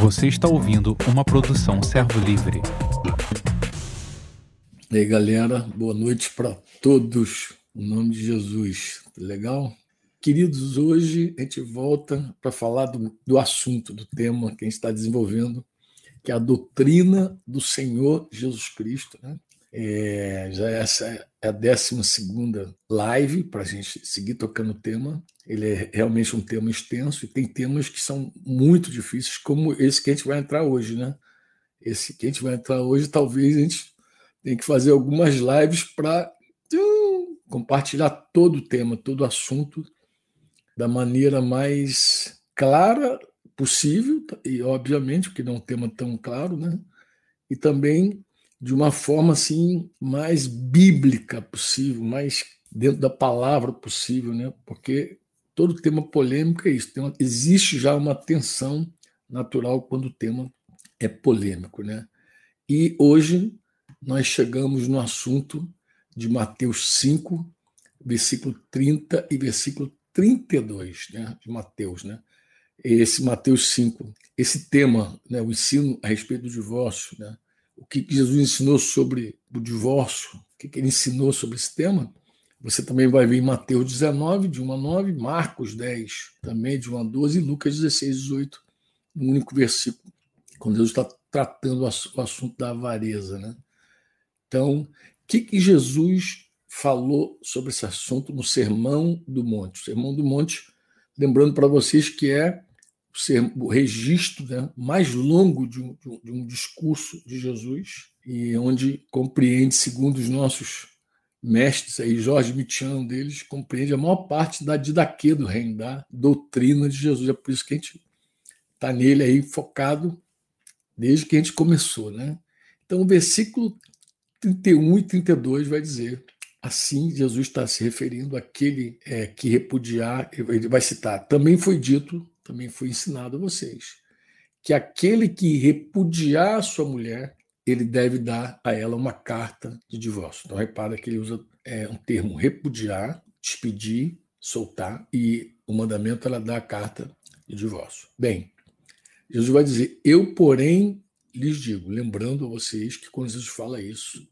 Você está ouvindo uma produção Servo Livre. E aí, galera, boa noite para todos. Em nome de Jesus. Legal? Queridos, hoje a gente volta para falar do, do assunto, do tema que a gente está desenvolvendo, que é a doutrina do Senhor Jesus Cristo. Né? É, já essa é a 12 live para a gente seguir tocando o tema. Ele é realmente um tema extenso e tem temas que são muito difíceis, como esse que a gente vai entrar hoje. Né? Esse que a gente vai entrar hoje, talvez a gente tenha que fazer algumas lives para compartilhar todo o tema, todo o assunto da maneira mais clara possível, e obviamente, porque não é um tema tão claro, né? E também de uma forma assim mais bíblica possível, mais dentro da palavra possível, né? Porque todo tema polêmico é isso. Uma, existe já uma tensão natural quando o tema é polêmico, né? E hoje nós chegamos no assunto de Mateus 5, versículo 30 e versículo 32, né? De Mateus, né? Esse Mateus 5, esse tema, né? O ensino a respeito do divórcio, né? O que Jesus ensinou sobre o divórcio, o que ele ensinou sobre esse tema, você também vai ver em Mateus 19, de 1 a 9, Marcos 10, também de 1 a 12, e Lucas 16, 18, no único versículo, quando Jesus está tratando o assunto da avareza. Né? Então, o que, que Jesus falou sobre esse assunto no Sermão do Monte? O Sermão do Monte, lembrando para vocês que é ser o registro né, mais longo de um, de um, discurso de Jesus e onde compreende, segundo os nossos mestres, aí Jorge Michel deles, compreende a maior parte da didaquê do reino, da doutrina de Jesus. É por isso que a gente está nele aí focado desde que a gente começou. Né? Então, o versículo 31 e 32 vai dizer Assim, Jesus está se referindo àquele é, que repudiar, ele vai citar, também foi dito também foi ensinado a vocês, que aquele que repudiar sua mulher, ele deve dar a ela uma carta de divórcio. Então, repara que ele usa é, um termo repudiar, despedir, soltar, e o mandamento ela dá a carta de divórcio. Bem, Jesus vai dizer: Eu, porém, lhes digo, lembrando a vocês que quando Jesus fala isso,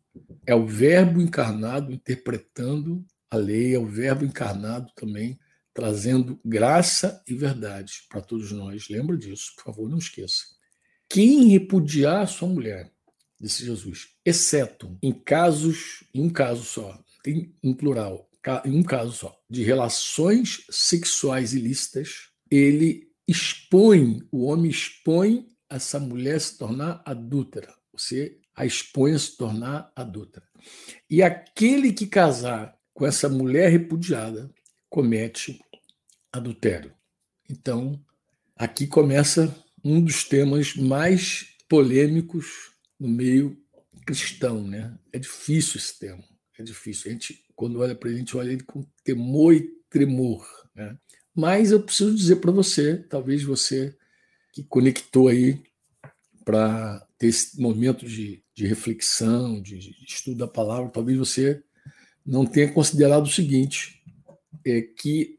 é o Verbo encarnado interpretando a lei, é o Verbo encarnado também trazendo graça e verdade para todos nós. Lembra disso, por favor, não esqueça. Quem repudiar sua mulher, disse Jesus, exceto em casos, em um caso só, tem um plural, em um caso só, de relações sexuais ilícitas, ele expõe, o homem expõe essa mulher se tornar adúltera. Você a expõe a se tornar adúltera. E aquele que casar com essa mulher repudiada comete adultério. Então, aqui começa um dos temas mais polêmicos no meio cristão, né? É difícil esse tema, é difícil. A gente, quando olha para ele, a gente olha ele com temor e tremor, né? Mas eu preciso dizer para você, talvez você que conectou aí para ter esse momento de, de reflexão, de, de estudo da palavra, talvez você não tenha considerado o seguinte: é que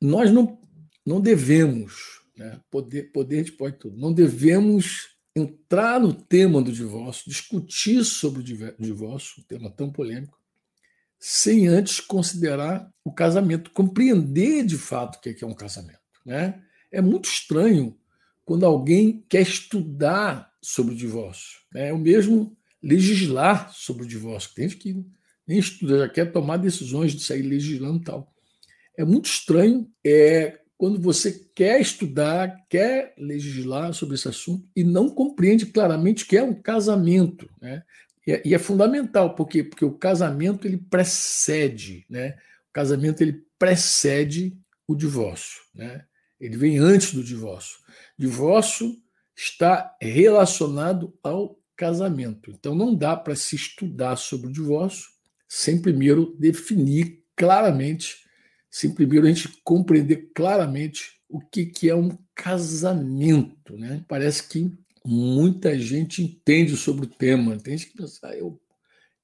nós não, não devemos, né, poder, poder pode tudo, não devemos entrar no tema do divórcio, discutir sobre o divórcio, um tema tão polêmico, sem antes considerar o casamento, compreender de fato o que é, é um casamento. Né? É muito estranho quando alguém quer estudar sobre o divórcio. Né? É o mesmo legislar sobre o divórcio. Tem que estuda, já quer tomar decisões de sair legislando e tal. É muito estranho é, quando você quer estudar, quer legislar sobre esse assunto e não compreende claramente que é um casamento. Né? E, é, e é fundamental, por quê? Porque o casamento ele precede, né? o casamento ele precede o divórcio. Né? Ele vem antes do divórcio. Divórcio está relacionado ao casamento. Então não dá para se estudar sobre o divórcio sem primeiro definir claramente, sem primeiro a gente compreender claramente o que, que é um casamento. Né? Parece que muita gente entende sobre o tema, tem gente que pensa, ah, eu,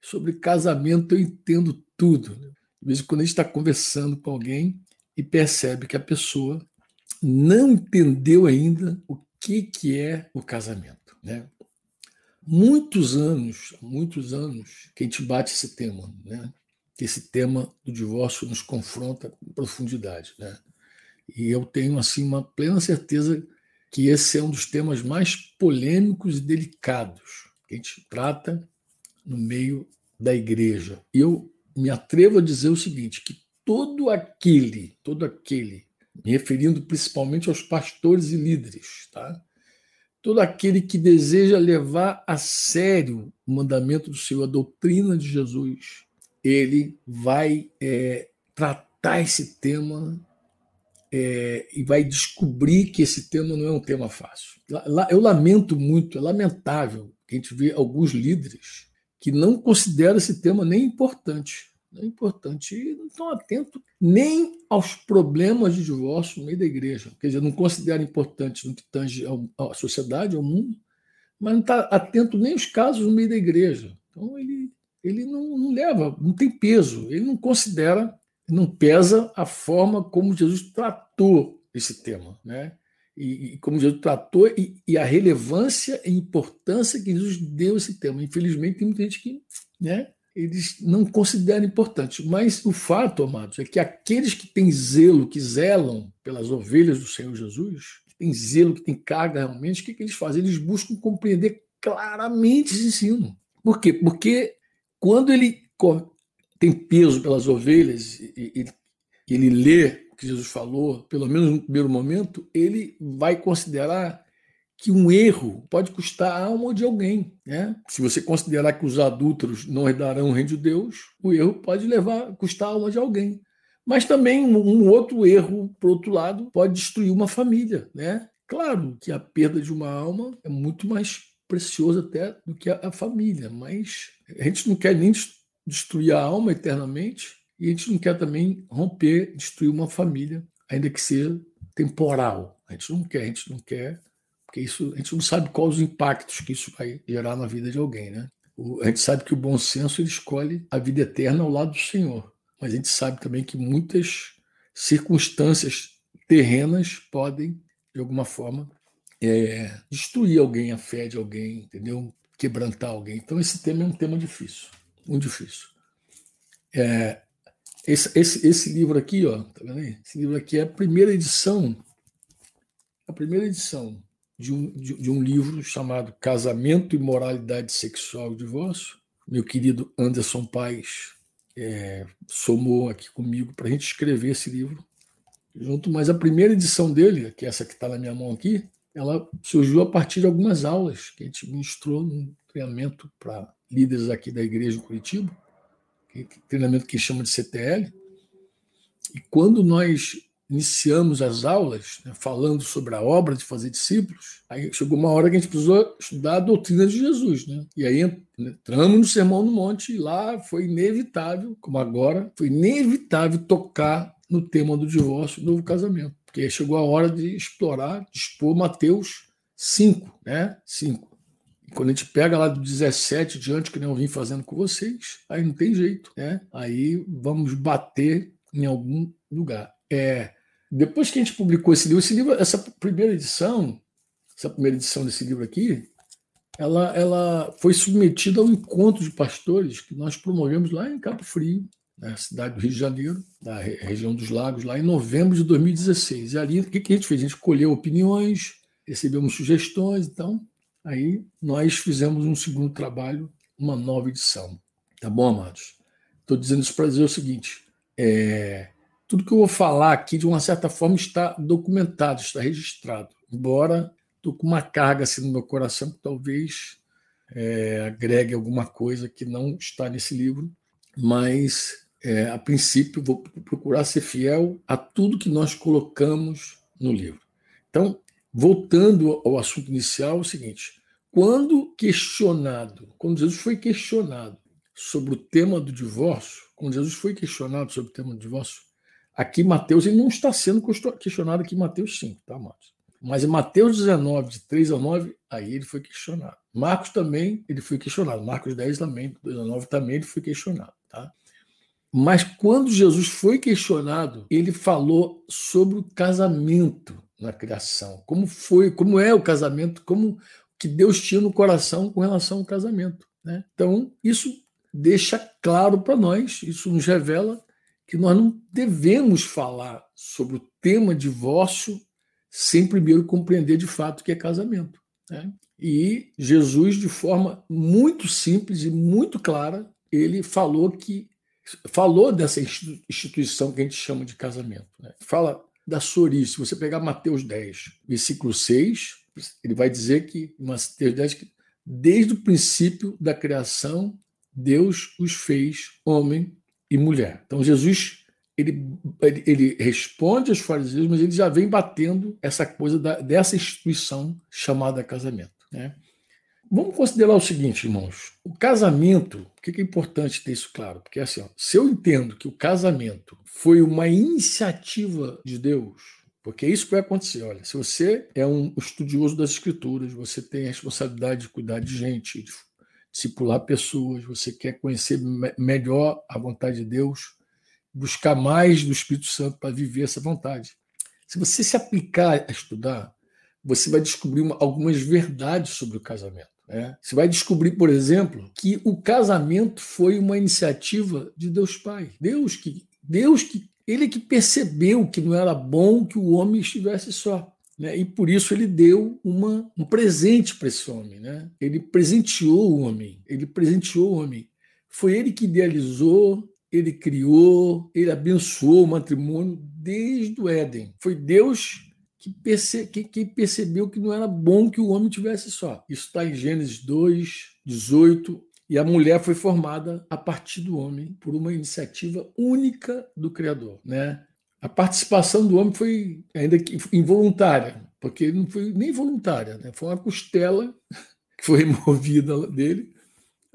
sobre casamento eu entendo tudo. De vez quando a gente está conversando com alguém e percebe que a pessoa não entendeu ainda o que, que é o casamento. Né? Muitos anos, muitos anos que a gente bate esse tema, né? esse tema do divórcio nos confronta com profundidade. Né? E eu tenho assim uma plena certeza que esse é um dos temas mais polêmicos e delicados que a gente trata no meio da igreja. E eu me atrevo a dizer o seguinte, que todo aquele, todo aquele, me referindo principalmente aos pastores e líderes, tá? Todo aquele que deseja levar a sério o mandamento do Senhor, a doutrina de Jesus, ele vai é, tratar esse tema é, e vai descobrir que esse tema não é um tema fácil. Eu lamento muito, é lamentável que a gente vê alguns líderes que não consideram esse tema nem importante é importante. Não estão atentos nem aos problemas de divórcio no meio da igreja. Quer dizer, não considera importante no que tange à sociedade, ao mundo, mas não está atento nem aos casos no meio da igreja. Então, ele, ele não, não leva, não tem peso, ele não considera, não pesa a forma como Jesus tratou esse tema, né? E, e como Jesus tratou e, e, a relevância e importância que Jesus deu a esse tema. Infelizmente, tem muita gente que né, eles não consideram importante. Mas o fato, amados, é que aqueles que têm zelo, que zelam pelas ovelhas do Senhor Jesus, que têm zelo, que têm carga realmente, o que, que eles fazem? Eles buscam compreender claramente esse ensino. Por quê? Porque quando ele tem peso pelas ovelhas e, ele lê o que Jesus falou, pelo menos no primeiro momento, ele vai considerar que um erro pode custar a alma de alguém. Né? Se você considerar que os adúlteros não herdarão o reino de Deus, o erro pode levar custar a alma de alguém. Mas também um outro erro, por outro lado, pode destruir uma família. Né? Claro que a perda de uma alma é muito mais preciosa até do que a, família, mas a gente não quer nem destruir a alma eternamente e a gente não quer também romper, destruir uma família, ainda que seja temporal. A gente não quer, a gente não quer porque isso a gente não sabe quais os impactos que isso vai gerar na vida de alguém, né? O, a gente sabe que o bom senso ele escolhe a vida eterna ao lado do Senhor, mas a gente sabe também que muitas circunstâncias terrenas podem, de alguma forma, é, destruir alguém, a fé de alguém, entendeu? Quebrantar alguém. Então esse tema é um tema difícil, muito difícil. É, esse, esse, esse livro aqui, ó, tá vendo aí? Esse livro aqui é a primeira edição, a primeira edição de um, de, de um livro chamado Casamento e Moralidade Sexual e Divórcio. Meu querido Anderson Paes é, somou aqui comigo para a gente escrever esse livro junto, mas a primeira edição dele, que é essa que está na minha mão aqui, ela surgiu a partir de algumas aulas que a gente ministrou num treinamento para líderes aqui da igreja em Curitiba, que, treinamento que chama de CTL. E quando nós iniciamos as aulas né, falando sobre a obra de fazer discípulos, aí chegou uma hora que a gente precisou estudar a doutrina de Jesus. Né? E aí entramos no Sermão do Monte e lá foi inevitável, como agora, foi inevitável tocar no tema do divórcio e novo casamento. Porque chegou a hora de explorar, de expor Mateus 5, né? 5. E quando a gente pega lá do 17 diante, que nem eu vim fazendo com vocês, aí não tem jeito, né? Aí vamos bater em algum lugar. É, depois que a gente publicou esse livro, esse livro, essa primeira edição, essa primeira edição desse livro aqui, ela, ela foi submetida ao encontro de pastores que nós promovemos lá em Cabo Frio, na cidade do Rio de Janeiro, na região dos Lagos, lá em novembro de 2016. E ali, o que, que a gente fez? A gente colheu opiniões, recebemos sugestões, então, aí nós fizemos um segundo trabalho, uma nova edição. Tá bom, amados? Estou dizendo isso para dizer o seguinte: é, tudo que eu vou falar aqui, de uma certa forma, está documentado, está registrado. Embora estou com uma carga assim no meu coração que talvez é, agregue alguma coisa que não está nesse livro, mas é, a princípio vou procurar ser fiel a tudo que nós colocamos no livro. Então, voltando ao assunto inicial, é o seguinte: quando questionado, quando Jesus foi questionado sobre o tema do divórcio, quando Jesus foi questionado sobre o tema do divórcio, Aqui, Mateus, ele não está sendo questionado aqui Mateus 5, tá, Marcos? Mas em Mateus 19, de 3 a 9, aí ele foi questionado. Marcos também, ele foi questionado. Marcos 10 também, 2 a 9 também, ele foi questionado, tá? Mas quando Jesus foi questionado, ele falou sobre o casamento. na criação, como foi, como é o casamento, como que Deus tinha no coração com relação ao casamento. Né? Então, isso deixa claro para nós, isso nos revela que nós não devemos falar sobre o tema divórcio sem primeiro compreender de fato o que é casamento. Né? E Jesus, de forma muito simples e muito clara, ele falou que falou dessa instituição que a gente chama de casamento. Né? Fala da sua. Se você pegar Mateus 10, versículo 6, ele vai dizer que, Mateus 10, que desde o princípio da criação, Deus os fez homem e mulher. Então, Jesus ele, ele, ele, responde aos fariseus, mas ele já vem batendo essa coisa da, dessa instituição chamada casamento. Né? Vamos considerar o seguinte, irmãos: o casamento, por que é importante ter isso claro? Porque assim, ó, se eu entendo que o casamento foi uma iniciativa de Deus, porque é isso que vai acontecer. Olha, se você é um estudioso das escrituras, você tem a responsabilidade de cuidar de gente, de discipular pessoas, você quer conhecer melhor a vontade de Deus, buscar mais do Espírito Santo para viver essa vontade. Se você se aplicar a estudar, você vai descobrir uma, algumas verdades sobre o casamento. Né? Você vai descobrir, por exemplo, que o casamento foi uma iniciativa de Deus Pai. Deus que, Deus que, ele que percebeu que não era bom que o homem estivesse só. Né? E por isso ele deu uma, um presente para esse homem. Né? Ele presenteou o homem. Ele presenteou o homem. Foi ele que idealizou, ele criou, ele abençoou o matrimônio desde o Éden. Foi Deus que, perce, que, que, percebeu que não era bom que o homem tivesse só. Isso está em Gênesis 2, 18. E a mulher foi formada a partir do homem por uma iniciativa única do Criador. Né? A participação do homem foi ainda que involuntária, porque não foi nem voluntária, né? foi uma costela que foi removida dele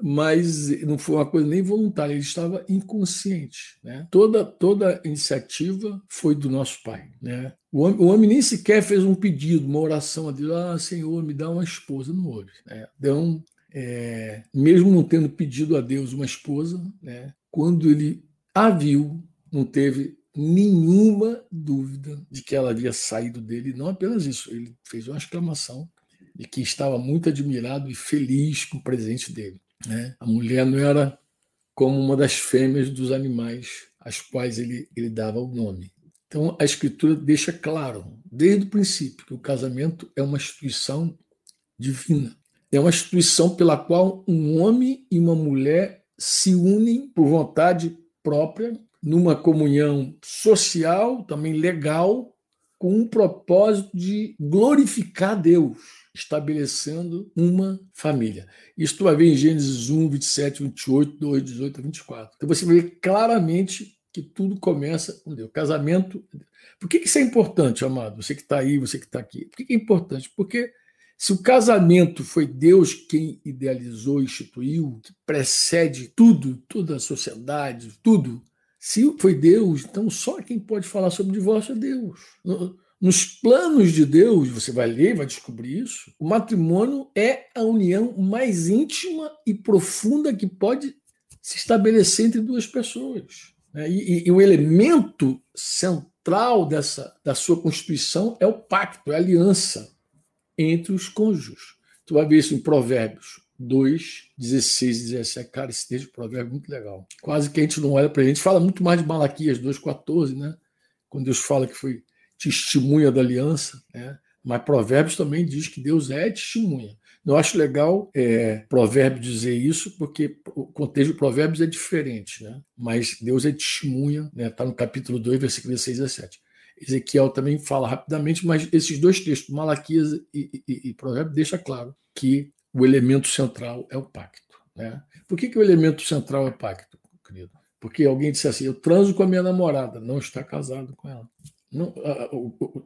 mas não foi uma coisa nem voluntária, ele estava inconsciente. Né? Toda, toda iniciativa foi do nosso Pai. Né? O, homem, o homem nem sequer fez um pedido, uma oração a Deus: Ah, Senhor, me dá uma esposa. Não houve. Né? Então, é, mesmo não tendo pedido a Deus uma esposa, né? quando ele a viu, não teve nenhuma dúvida de que ela havia saído dele. Não apenas isso, ele fez uma exclamação de que estava muito admirado e feliz com o presente dele. Né? A mulher não era como uma das fêmeas dos animais às quais ele, ele dava o nome. Então, a Escritura deixa claro, desde o princípio, que o casamento é uma instituição divina. É uma instituição pela qual um homem e uma mulher se unem por vontade própria, numa comunhão social, também legal, com um propósito de glorificar Deus estabelecendo uma família. Isso tu vai ver em Gênesis 1, 27, 28, 2, 18 a 24. Então você ver claramente que tudo começa com Deus. Casamento. Por que isso é importante, amado? Você que está aí, você que está aqui. Por que é importante? Porque se o casamento foi Deus quem idealizou e instituiu, que precede tudo, toda a sociedade, tudo. Se foi Deus, então só quem pode falar sobre divórcio é Deus. Nos planos de Deus, você vai ler, vai descobrir isso, o matrimônio é a união mais íntima e profunda que pode se estabelecer entre duas pessoas. Né? E, e, e o elemento central dessa da sua constituição é o pacto, é a aliança entre os cônjuges. Tu vai ver isso em Provérbios 2, 16 e 17. Cara, esse texto de Provérbios é muito legal. Quase que a gente não olha para ele. A gente fala muito mais de Malaquias 2, 14, né? Quando Deus fala que foi testemunha da aliança, né? mas Provérbios também diz que Deus é testemunha. Eu acho legal é, Provérbio dizer isso, porque o contexto de Provérbios é diferente, né? mas Deus é testemunha, está né? Tá no capítulo 2, versículo 16 a 7. Ezequiel também fala rapidamente, mas esses dois textos, Malaquias e, e, e Provérbios, deixa claro que o elemento central é o pacto. Né? Por que, que o elemento central é o pacto, querido? Porque alguém disse assim: eu transo com a minha namorada, não está casado com ela. Não,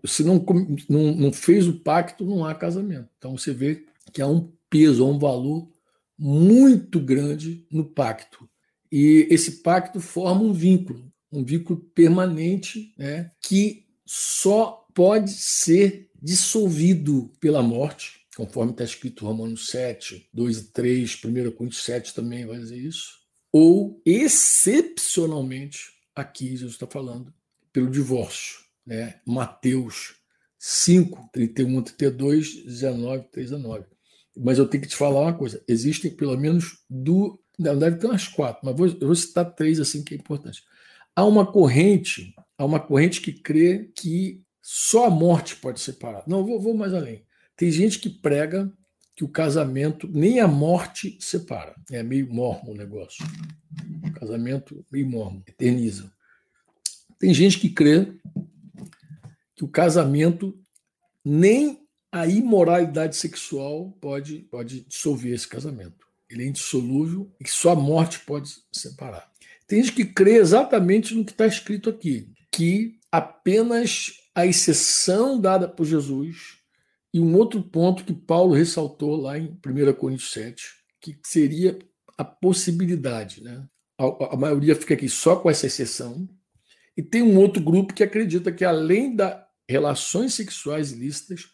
se não, não, não fez o pacto, não há casamento. Então você vê que há um peso, há um valor muito grande no pacto. E esse pacto forma um vínculo, um vínculo permanente, né, que só pode ser dissolvido pela morte, conforme está escrito Romanos 7, 2 e 3, 1 Coríntios 7 também vai dizer isso, ou excepcionalmente, aqui Jesus está falando, pelo divórcio né, Mateus 5, 31, 32, 19, 3 a 9. Mas eu tenho que te falar uma coisa: existem pelo menos duas, deve ter umas quatro, mas vou, eu vou citar três assim que é importante. Há uma corrente, há uma corrente que crê que só a morte pode separar. Não, vou, vou mais além. Tem gente que prega que o casamento, nem a morte separa. É meio mormo o negócio. O casamento meio mormo, eterniza. Tem gente que crê que o casamento nem a imoralidade sexual pode, pode dissolver esse casamento. Ele é indissolúvel e só a morte pode separar. Tem gente que crê exatamente no que está escrito aqui, que apenas a exceção dada por Jesus e um outro ponto que Paulo ressaltou lá em 1 Coríntios 7, que seria a possibilidade. Né? A, a maioria fica aqui só com essa exceção. E tem um outro grupo que acredita que, além das relações sexuais ilícitas,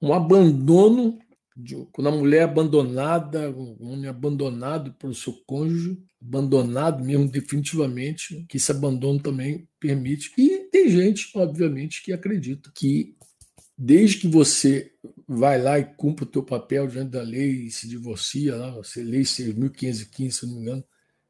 um abandono, de, quando a mulher é abandonada, um homem abandonado pelo seu cônjuge, abandonado mesmo definitivamente, que esse abandono também permite. E tem gente, obviamente, que acredita que desde que você vai lá e cumpre o teu papel diante da lei e se divorcia, lá, você lei 6.515, se não me engano,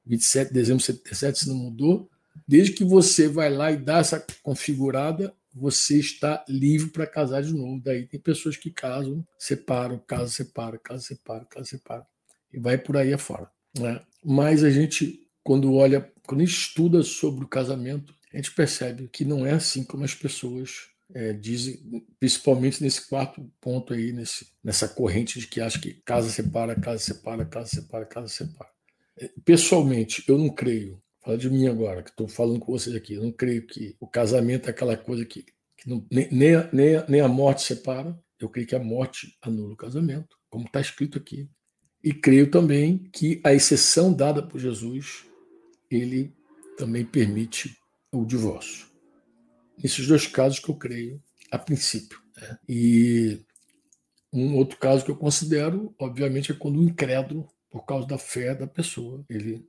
27 de dezembro de 77, se não mudou, desde que você vai lá e dá essa configurada, você está livre para casar de novo. Daí tem pessoas que casam, separam, casam, separam, casam, separam, casam, separam. E vai por aí afora. Né? Mas a gente, quando olha, quando estuda sobre o casamento, a gente percebe que não é assim como as pessoas é, dizem, principalmente nesse quarto ponto aí, nesse, nessa corrente de que acha que casa separa, casa separa, casa separa, casa separa. É, pessoalmente, eu não creio, fala de mim agora, que estou falando com vocês aqui, eu não creio que o casamento é aquela coisa que, que não, nem, nem, nem, a, nem a morte separa, eu creio que a morte anula o casamento, como está escrito aqui. E creio também que a exceção dada por Jesus, ele também permite o divórcio. Nesses dois casos que eu creio, a princípio. Né? E um outro caso que eu considero, obviamente, é quando o incrédulo, por causa da fé da pessoa, ele,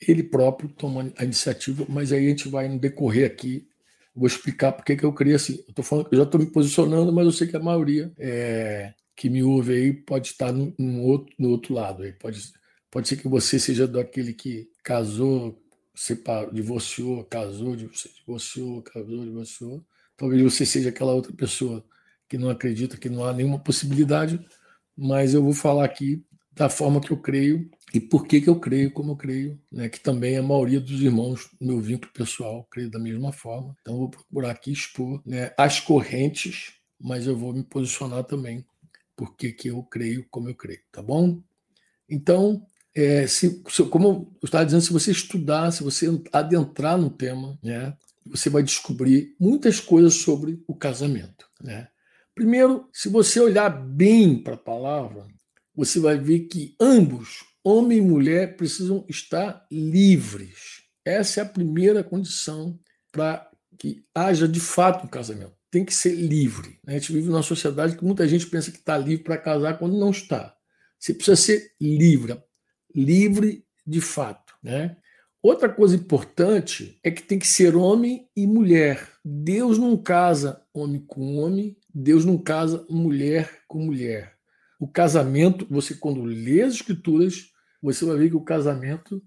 ele próprio toma a iniciativa, mas aí a gente vai no decorrer aqui. Vou explicar por que eu creio assim. Eu, tô falando, eu já estou me posicionando, mas eu sei que a maioria é, que me ouve aí pode estar no, no, outro, no outro lado. Aí. Pode, pode ser que você seja daquele que casou separou, divorciou, casou, divorciou, casou, divorciou. Talvez você seja aquela outra pessoa que não acredita que não há nenhuma possibilidade, mas eu vou falar aqui da forma que eu creio e por que, que eu creio como eu creio, né? que também a maioria dos irmãos, meu vínculo pessoal, creio da mesma forma. Então, eu vou procurar aqui expor né, as correntes, mas eu vou me posicionar também porque que eu creio como eu creio, tá bom? Então, é, se, como eu estava dizendo, se você estudar, se você adentrar no tema, né, você vai descobrir muitas coisas sobre o casamento. Né? Primeiro, se você olhar bem para a palavra, você vai ver que ambos, homem e mulher, precisam estar livres. Essa é a primeira condição para que haja de fato um casamento. Tem que ser livre. Né? A gente vive numa sociedade que muita gente pensa que está livre para casar quando não está. Você precisa ser livre livre de fato. Né? Outra coisa importante é que tem que ser homem e mulher. Deus não casa homem com homem, Deus não casa mulher com mulher. O casamento, você quando lê as escrituras, você vai ver que o casamento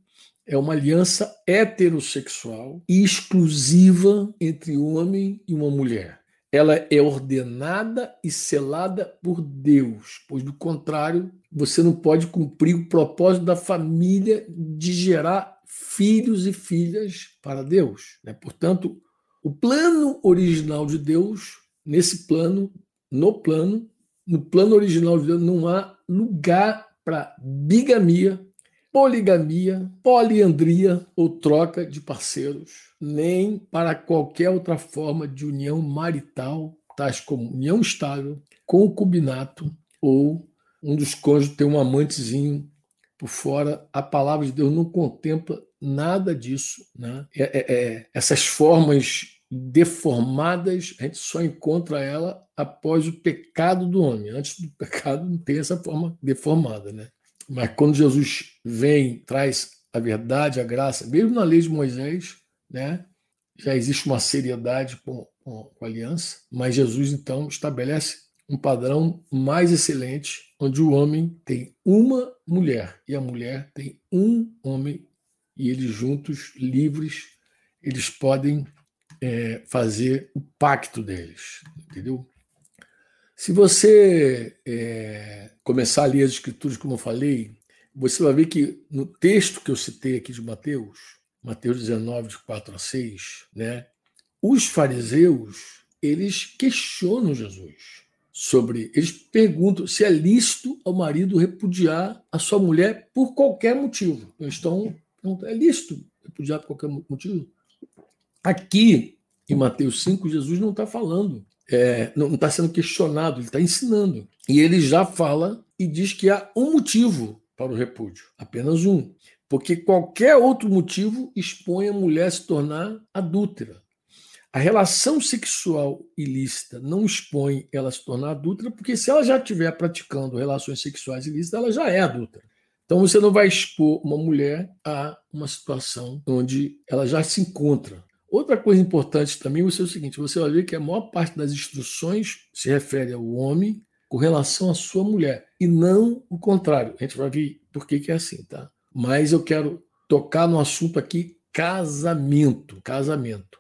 é uma aliança heterossexual exclusiva entre um homem e uma mulher ela é ordenada e selada por Deus, pois do contrário, você não pode cumprir o propósito da família de gerar filhos e filhas para Deus. Né? Portanto, o plano original de Deus, nesse plano, no plano, no plano original de Deus, não há lugar para bigamia, poligamia, poliandria ou troca de parceiros, nem para qualquer outra forma de união marital, tais como união estável, concubinato ou um dos cônjuges ter um amantezinho por fora. A palavra de Deus não contempla nada disso. Né? É, é, é, essas formas deformadas, a gente só encontra ela após o pecado do homem. Antes do pecado não tem essa forma deformada. Né? Mas quando Jesus vem, traz a verdade, a graça, mesmo na lei de Moisés, né, já existe uma seriedade com, com a aliança, mas Jesus então estabelece um padrão mais excelente, onde o homem tem uma mulher e a mulher tem um homem, e eles juntos, livres, eles podem é, fazer o pacto deles, entendeu? Se você é, começar a ler as escrituras, como eu falei, você vai ver que no texto que eu citei aqui de Mateus, Mateus 19, de 4 a 6, né, os fariseus eles questionam Jesus sobre. Eles perguntam se é lícito ao marido repudiar a sua mulher por qualquer motivo. Estão. É lícito repudiar por qualquer motivo? Aqui, em Mateus 5, Jesus não está falando, é, não está sendo questionado, ele está ensinando. E ele já fala e diz que há um motivo para o repúdio, apenas um. Porque qualquer outro motivo expõe a mulher a se tornar adúltera. A relação sexual ilícita não expõe ela a se tornar adulta, porque se ela já estiver praticando relações sexuais ilícitas, ela já é adulta. Então você não vai expor uma mulher a uma situação onde ela já se encontra. Outra coisa importante também é o seguinte: você vai ver que a maior parte das instruções se refere ao homem com relação à sua mulher, e não o contrário. A gente vai ver por que, que é assim, tá? Mas eu quero tocar no assunto aqui casamento. Casamento.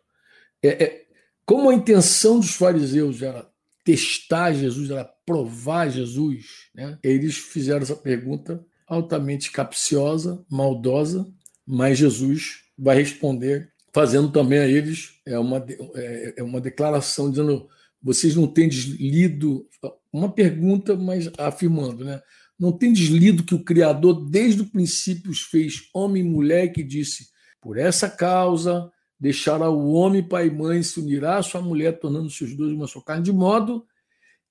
É, é, como a intenção dos fariseus era testar Jesus, era provar Jesus, né? eles fizeram essa pergunta altamente capciosa, maldosa, mas Jesus vai responder fazendo também a eles é uma, é, é uma declaração dizendo vocês não têm deslido uma pergunta, mas afirmando, né? Não tem deslido que o Criador desde o princípio os fez homem e mulher que disse por essa causa deixará o homem, pai e mãe, se unirá à sua mulher, tornando-se os dois uma só carne, de modo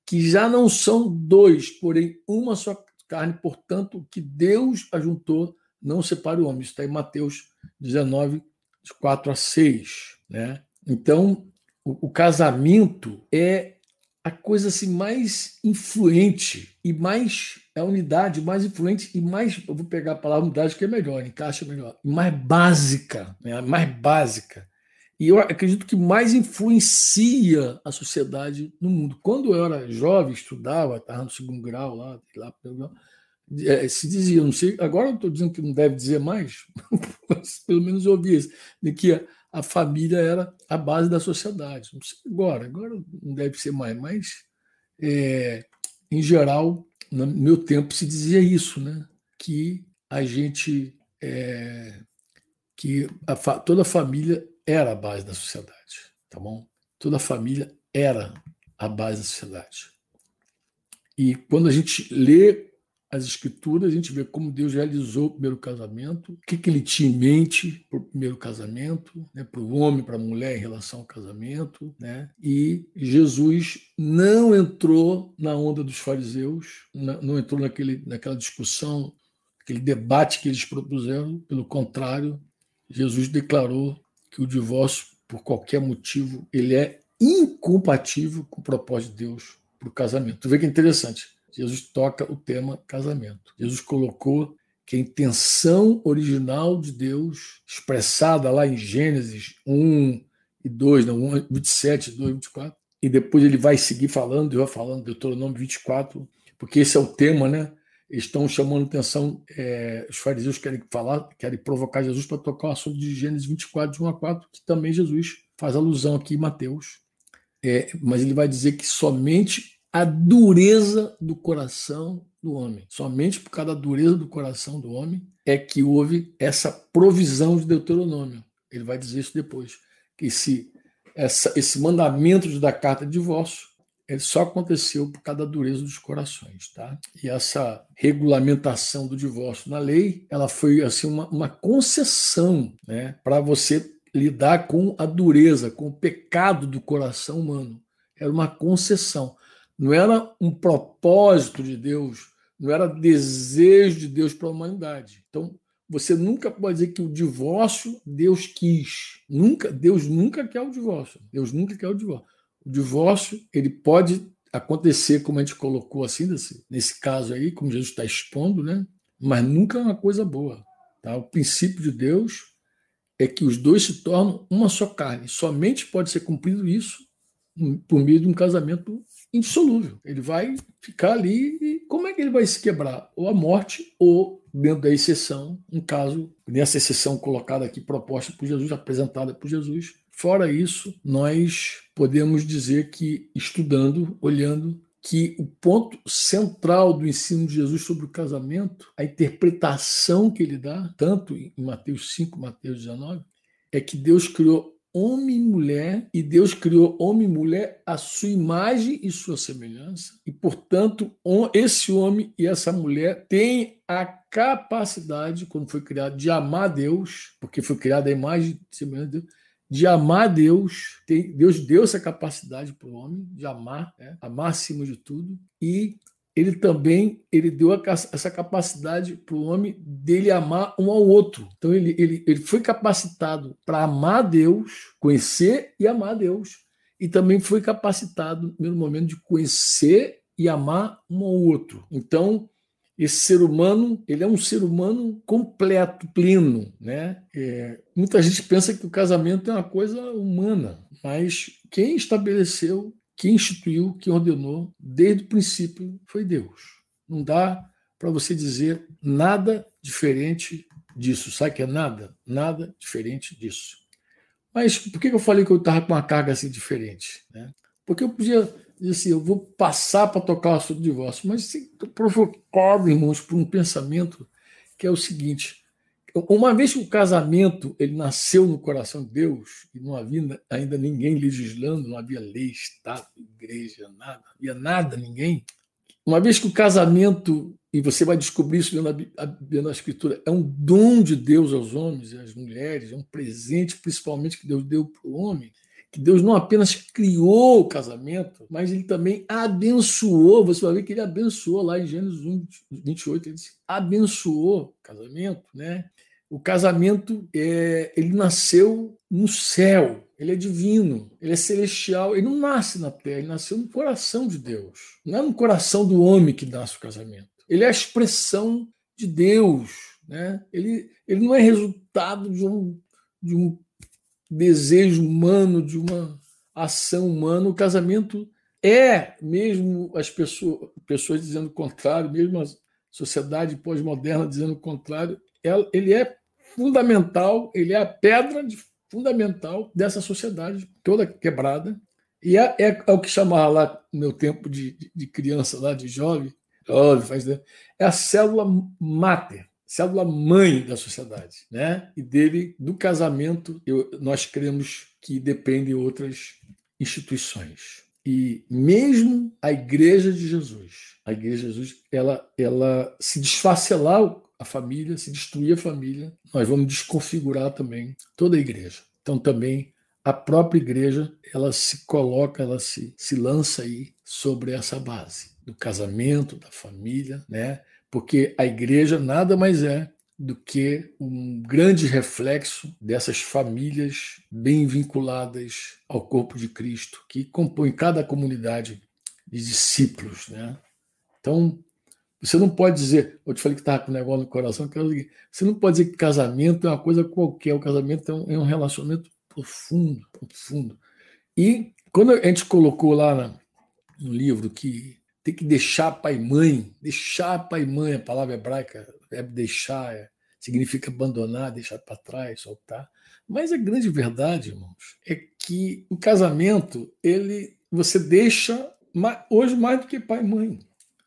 que já não são dois, porém uma só carne, portanto, que Deus ajuntou, não separe o homem. Isso está em Mateus 19, de 4 a 6. Né? Então, o, o casamento é a coisa assim mais influente e mais a unidade mais influente e mais eu vou pegar a palavra unidade que é melhor encaixa melhor mais básica né? mais básica e eu acredito que mais influencia a sociedade no mundo quando eu era jovem estudava estava no segundo grau lá, lá é, se dizia não sei agora eu estou dizendo que não deve dizer mais mas pelo menos eu ouvi isso de que a família era a base da sociedade. Não sei agora, agora não deve ser mais, mas é, em geral, no meu tempo se dizia isso, né? Que a gente, é, que a, toda a família era a base da sociedade, tá bom? Toda a família era a base da sociedade. E quando a gente lê as escrituras, a gente vê como Deus realizou o primeiro casamento, o que, que ele tinha em mente para o primeiro casamento, né, para o homem, para a mulher em relação ao casamento. Né? E Jesus não entrou na onda dos fariseus, não entrou naquele, naquela discussão, aquele debate que eles propuseram. Pelo contrário, Jesus declarou que o divórcio, por qualquer motivo, ele é incompatível com o propósito de Deus para o casamento. Tu vê que é interessante. Jesus toca o tema casamento. Jesus colocou que a intenção original de Deus, expressada lá em Gênesis 1 e 2, não, 27, 2, 24, e depois ele vai seguir falando, eu vai falando, Deuteronômio 24, porque esse é o tema, né? Estão chamando atenção, é, os fariseus querem falar, querem provocar Jesus para tocar o assunto de Gênesis 24, de 1 a 4, que também Jesus faz alusão aqui em Mateus. É, mas ele vai dizer que somente a dureza do coração do homem. Somente por causa da dureza do coração do homem é que houve essa provisão de Deuteronômio. Ele vai dizer isso depois. Que esse, essa, esse mandamento da carta de divórcio ele só aconteceu por causa da dureza dos corações, tá? E essa regulamentação do divórcio na lei, ela foi assim uma, uma concessão, né, para você lidar com a dureza, com o pecado do coração humano. Era uma concessão não era um propósito de Deus, não era desejo de Deus para a humanidade. Então, você nunca pode dizer que o divórcio Deus quis. Nunca, Deus nunca quer o divórcio. Deus nunca quer o divórcio. O divórcio, ele pode acontecer, como a gente colocou assim, nesse, caso aí, como Jesus está expondo, né? mas nunca é uma coisa boa. Tá? O princípio de Deus é que os dois se tornam uma só carne. Somente pode ser cumprido isso por meio de um casamento indissolúvel. Ele vai ficar ali e como é que ele vai se quebrar? Ou a morte, ou dentro da exceção, um caso, nessa exceção colocada aqui, proposta por Jesus, apresentada por Jesus. Fora isso, nós podemos dizer que, estudando, olhando, que o ponto central do ensino de Jesus sobre o casamento, a interpretação que ele dá, tanto em Mateus 5, Mateus 19, é que Deus criou homem e mulher, e Deus criou homem e mulher à sua imagem e sua semelhança, e portanto, esse homem e essa mulher têm a capacidade, quando foi criado, de amar Deus, porque foi criada a imagem e semelhança de Deus, de amar Deus. Deus deu essa capacidade para o homem de amar, né? amar acima de tudo, e ele também ele deu essa capacidade para o homem dele amar um ao outro. Então ele, ele, ele foi capacitado para amar Deus, conhecer e amar Deus. E também foi capacitado no momento de conhecer e amar um ao outro. Então, esse ser humano, ele é um ser humano completo, pleno, né? É, muita gente pensa que o casamento é uma coisa humana, mas quem estabeleceu que instituiu, que ordenou desde o princípio foi Deus. Não dá para você dizer nada diferente disso. Sabe que é nada? Nada diferente disso. Mas por que eu falei que eu estava com uma carga assim diferente? Né? Porque eu podia dizer assim, eu vou passar para tocar o assunto de divórcio, mas estou provocado, irmãos, por um pensamento que é o seguinte: uma vez que o casamento ele nasceu no coração de Deus, e não havia ainda ninguém legislando, não havia lei, Estado, igreja, nada, havia nada, ninguém. Uma vez que o casamento, e você vai descobrir isso vendo a, vendo a Escritura, é um dom de Deus aos homens e às mulheres, é um presente principalmente que Deus deu para o homem, que Deus não apenas criou o casamento, mas ele também abençoou. Você vai ver que ele abençoou lá em Gênesis 1, 28, ele disse, abençoou o casamento, né? O casamento, é, ele nasceu no céu, ele é divino, ele é celestial, ele não nasce na terra, ele nasceu no coração de Deus. Não é no coração do homem que nasce o casamento. Ele é a expressão de Deus. Né? Ele, ele não é resultado de um, de um desejo humano, de uma ação humana. O casamento é, mesmo as pessoas, pessoas dizendo o contrário, mesmo a sociedade pós-moderna dizendo o contrário, ele é fundamental, ele é a pedra de, fundamental dessa sociedade toda quebrada. E é, é, é o que chamava lá no meu tempo de, de, criança, lá de jovem, jovem faz, né? é a célula máter, célula mãe da sociedade. Né? E dele, do casamento, eu, nós cremos que dependem outras instituições. E mesmo a Igreja de Jesus, a Igreja de Jesus, ela, ela se desfacelar a família, se destruir a família, nós vamos desconfigurar também toda a igreja. Então também a própria igreja, ela se coloca, ela se, se lança aí sobre essa base do casamento, da família, né? Porque a igreja nada mais é do que um grande reflexo dessas famílias bem vinculadas ao corpo de Cristo, que compõe cada comunidade de discípulos, né? Então, você não pode dizer, eu te falei que estava com um negócio no coração, você não pode dizer que casamento é uma coisa qualquer, o casamento é um, é relacionamento profundo, profundo. E quando a gente colocou lá no livro que tem que deixar pai e mãe, deixar pai e mãe, a palavra hebraica, é deixar, é, significa abandonar, deixar para trás, soltar. Mas a grande verdade, irmãos, é que o casamento, ele você deixa hoje mais do que pai e mãe.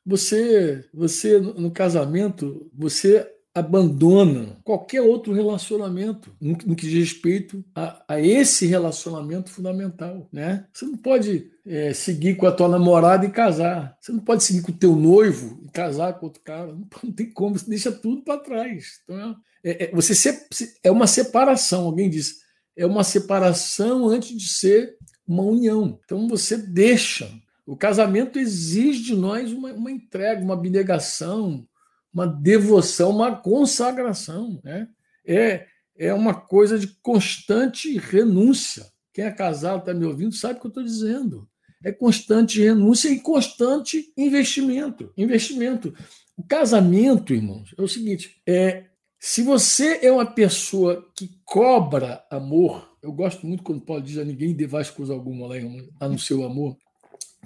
Você, você no casamento, você abandona qualquer outro relacionamento no, no que diz respeito a, a, esse relacionamento fundamental, né? Você não pode é, seguir com a tua namorada e casar. Você não pode seguir com o teu noivo e casar com outro cara. Não, não tem como. Você deixa tudo para trás. Então, é, é, você se, é uma separação. Alguém disse é uma separação antes de ser uma união. Então você deixa o casamento exige de nós uma, uma entrega, uma abnegação, uma devoção, uma consagração. Né? É, é uma coisa de constante renúncia. Quem é casado, está me ouvindo, sabe o que eu estou dizendo. É constante renúncia e constante investimento. Investimento. O casamento, irmãos, é o seguinte: é, se você é uma pessoa que cobra amor, Eu gosto muito quando Paulo diz a ninguém devais coisa alguma lá, a no seu amor.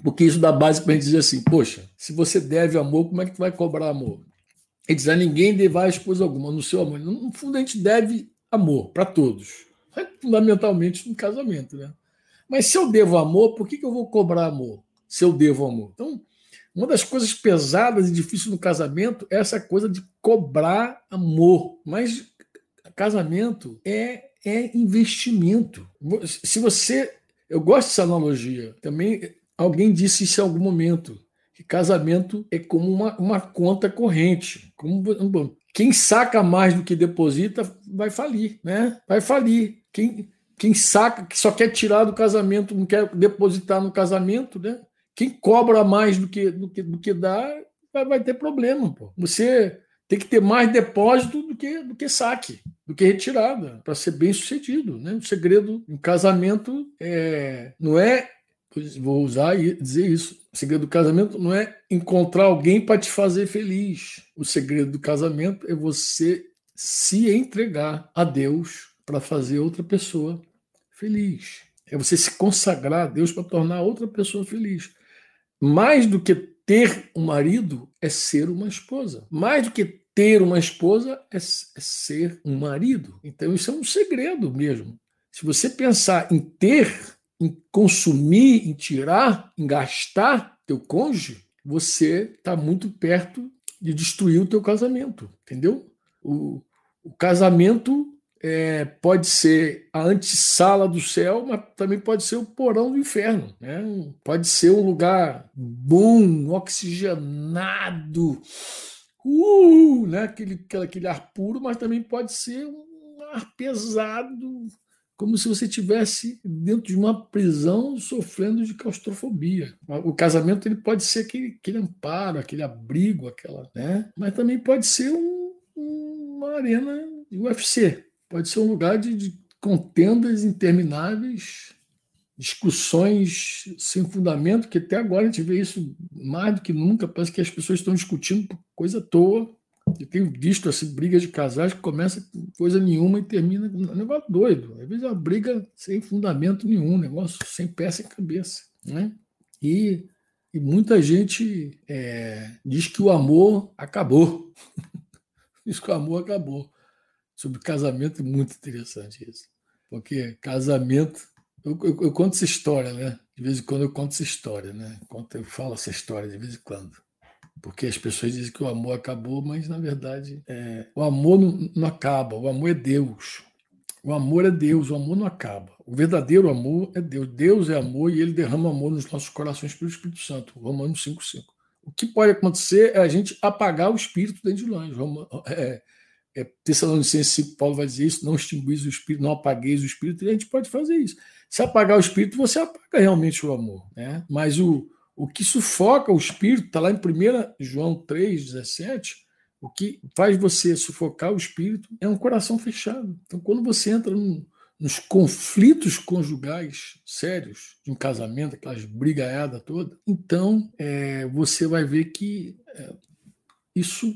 Porque isso dá base para a gente dizer assim: poxa, se você deve amor, como é que tu vai cobrar amor? Ele diz a ninguém devais coisa alguma no seu amor. No fundo, a gente deve amor para todos. Fundamentalmente no casamento, né? Mas se eu devo amor, por que, que eu vou cobrar amor? Se eu devo amor. Então, uma das coisas pesadas e difíceis no casamento é essa coisa de cobrar amor. Mas casamento é, é investimento. Se você. Eu gosto dessa analogia. Também alguém disse isso em algum momento. Que casamento é como uma, uma conta corrente. Como, quem saca mais do que deposita vai falir, né? Vai falir. Quem, quem saca, que só quer tirar do casamento, não quer depositar no casamento, né? Quem cobra mais do que, do que, do que dá, vai, vai ter problema. Pô. Você tem que ter mais depósito do que, do que saque, do que retirada, para ser bem sucedido. Né? O segredo em casamento é, não é, vou usar e dizer isso, o segredo do casamento não é encontrar alguém para te fazer feliz. O segredo do casamento é você se entregar a Deus para fazer outra pessoa feliz. É você se consagrar a Deus para tornar outra pessoa feliz. Mais do que ter um marido é ser uma esposa. Mais do que ter uma esposa é, é ser um marido. Então isso é um segredo mesmo. Se você pensar em ter, em consumir, em tirar, em gastar teu cônjuge, você está muito perto de destruir o teu casamento, entendeu? O, o casamento é, pode ser a antessala do céu, mas também pode ser o porão do inferno. Né? Pode ser um lugar bom, oxigenado, uh, né? aquele, aquele ar puro, mas também pode ser um ar pesado, como se você tivesse dentro de uma prisão sofrendo de claustrofobia. O casamento ele pode ser aquele, aquele amparo, aquele abrigo, aquela, né? Mas também pode ser um, uma arena UFC, pode ser um lugar de, de contendas intermináveis, discussões sem fundamento, que até agora a gente vê isso mais do que nunca, parece que as pessoas estão discutindo coisa à toa. Eu tenho visto assim, brigas de casais que começa com coisa nenhuma e termina com um negócio doido. Às vezes é uma briga sem fundamento nenhum, negócio sem pé, sem cabeça. Né? E, e muita gente é, diz que o amor acabou. diz que o amor acabou sobre casamento é muito interessante isso. Porque casamento. Eu, eu, eu, conto essa história, né? De vez em quando eu conto essa história, né? Eu falo essa história de vez em quando. Porque as pessoas dizem que o amor acabou, mas na verdade é, o amor não, não acaba, o amor é Deus. O amor é Deus, o amor não acaba. O verdadeiro amor é Deus. Deus é amor e ele derrama amor nos nossos corações pelo Espírito Santo. Romanos 5,5. O que pode acontecer é a gente apagar o espírito dentro de nós. É, é, Tessalonicenses 5, Paulo vai dizer isso, não extinguis o espírito, não apagueis o espírito, e a gente pode fazer isso. Se apagar o espírito, você apaga realmente o amor. Né? Mas o, o que sufoca o espírito, está lá em 1 João 3, 17, o que faz você sufocar o espírito é um coração fechado. Então, quando você entra num, nos conflitos conjugais sérios, de um casamento, aquelas brigaiadas toda, então é, você vai ver que é, isso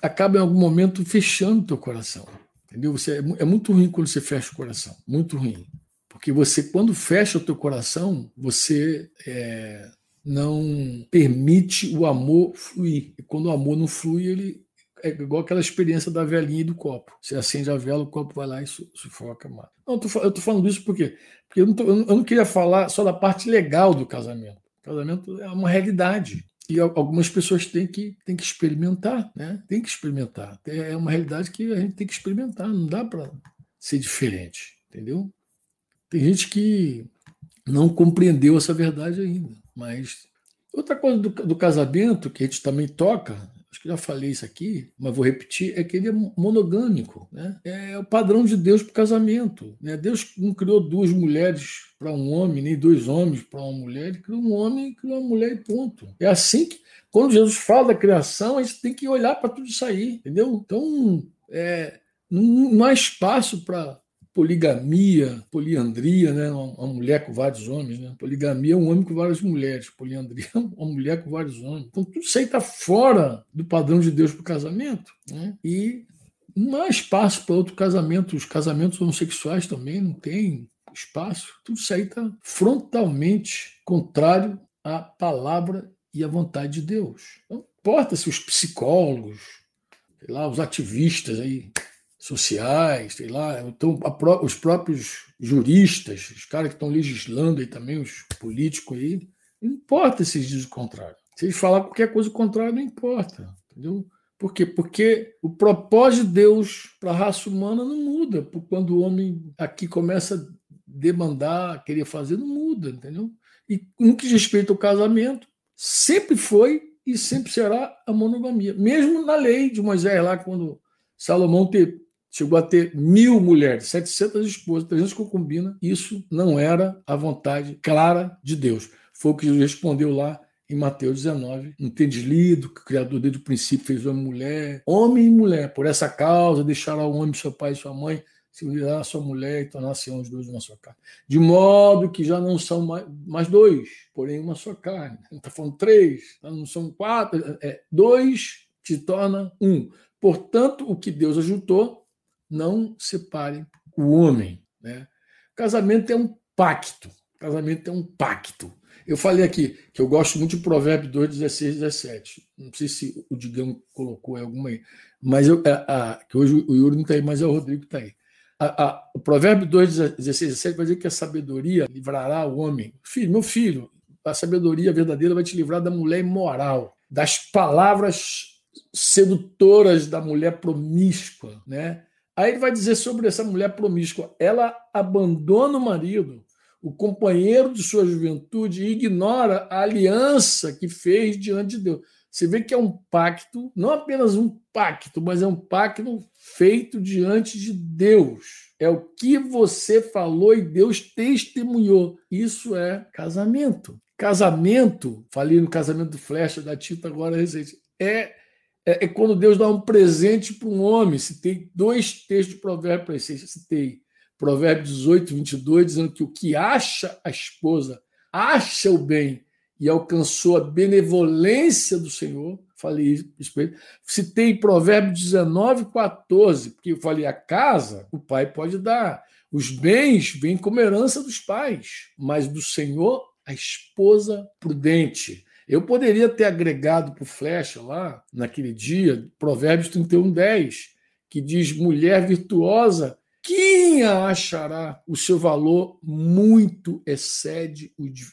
acaba em algum momento fechando o teu coração. Entendeu? Você, é, é muito ruim quando você fecha o coração. Muito ruim. Porque você, quando fecha o teu coração, você é, não permite o amor fluir. E quando o amor não flui, ele é igual aquela experiência da velhinha e do copo. Você acende a vela, o copo vai lá e sufoca mais. Não, eu estou falando isso porque, porque eu, não tô, eu não queria falar só da parte legal do casamento. O casamento é uma realidade. E algumas pessoas têm que, têm que experimentar, né? Tem que experimentar. É uma realidade que a gente tem que experimentar, não dá para ser diferente, entendeu? Tem gente que não compreendeu essa verdade ainda. Mas outra coisa do, do casamento que a gente também toca acho que já falei isso aqui, mas vou repetir, é que ele é monogâmico. Né? É o padrão de Deus para o casamento. Né? Deus não criou duas mulheres para um homem, nem dois homens para uma mulher, ele criou um homem e criou uma mulher e ponto. É assim que, quando Jesus fala da criação, a gente tem que olhar para tudo isso aí, entendeu? Então, é, não, não há espaço para poligamia, poliandria, né? uma mulher com vários homens. Né? Poligamia é um homem com várias mulheres, poliandria é uma mulher com vários homens. Então, tudo isso aí está fora do padrão de Deus para o casamento. Né? E não há espaço para outro casamento. Os casamentos homossexuais também não tem. espaço, tudo isso aí está frontalmente contrário à palavra e à vontade de Deus. Não importa se os psicólogos, lá, os ativistas aí sociais, sei lá, então os próprios juristas, os caras que estão legislando aí também, os políticos aí, não importa se eles dizem o contrário. Se eles falar qualquer coisa contrária, não importa. Entendeu? Por quê? Porque o propósito de Deus para a raça humana não muda. Quando o homem aqui começa a demandar, querer fazer, não muda, entendeu? E no que diz respeito ao casamento, sempre foi e sempre será a monogamia. Mesmo na lei de Moisés, lá quando Salomão ter, chegou a ter mil mulheres, 700 esposas, 300 concubinas, isso não era a vontade clara de Deus. Foi o que Jesus respondeu lá em Mateus 19. Não tem deslido que o Criador desde o princípio fez homem e mulher, homem e mulher. Por essa causa deixará o homem seu pai e sua mãe, se unirá a sua mulher e tornar-se os dois uma sua carne. De modo que já não são mais, dois, porém uma só carne. Está falando três, não são quatro, é, dois te torna um. Portanto, o que Deus ajuntou, não separe o homem. Né? Casamento é um pacto. Casamento é um pacto. Eu falei aqui que eu gosto muito de Provérbio 2, 16 17. Não sei se o Digão colocou alguma aí, mas eu, a, a, que hoje o Yuri não está aí, mas é o Rodrigo que está aí. A, o Provérbio 2, 16 17 vai dizer que a sabedoria livrará o homem. Filho, meu filho, a sabedoria verdadeira vai te livrar da mulher imoral, das palavras sedutoras da mulher promíscua, né? Aí ele vai dizer sobre essa mulher promíscua, ela abandona o marido o companheiro de sua juventude e ignora a aliança que fez diante de Deus. Você vê que é um pacto, não apenas um pacto, mas é um pacto feito diante de Deus. É o que você falou e Deus testemunhou. Isso é casamento. Casamento, falei no casamento do Flecha da Tita agora recente, é, é, é quando Deus dá um presente para um homem. Tem dois textos de provérbio para isso, citei Provérbios 18, 22, dizendo que o que acha a esposa, acha o bem e alcançou a benevolência do Senhor. Falei isso para ele. Citei Provérbios 19, 14, porque eu falei: a casa o pai pode dar, os bens vêm como herança dos pais, mas do Senhor a esposa prudente. Eu poderia ter agregado para o Flecha lá, naquele dia, Provérbios 31, 10, que diz: mulher virtuosa quem achará o seu valor muito excede o de,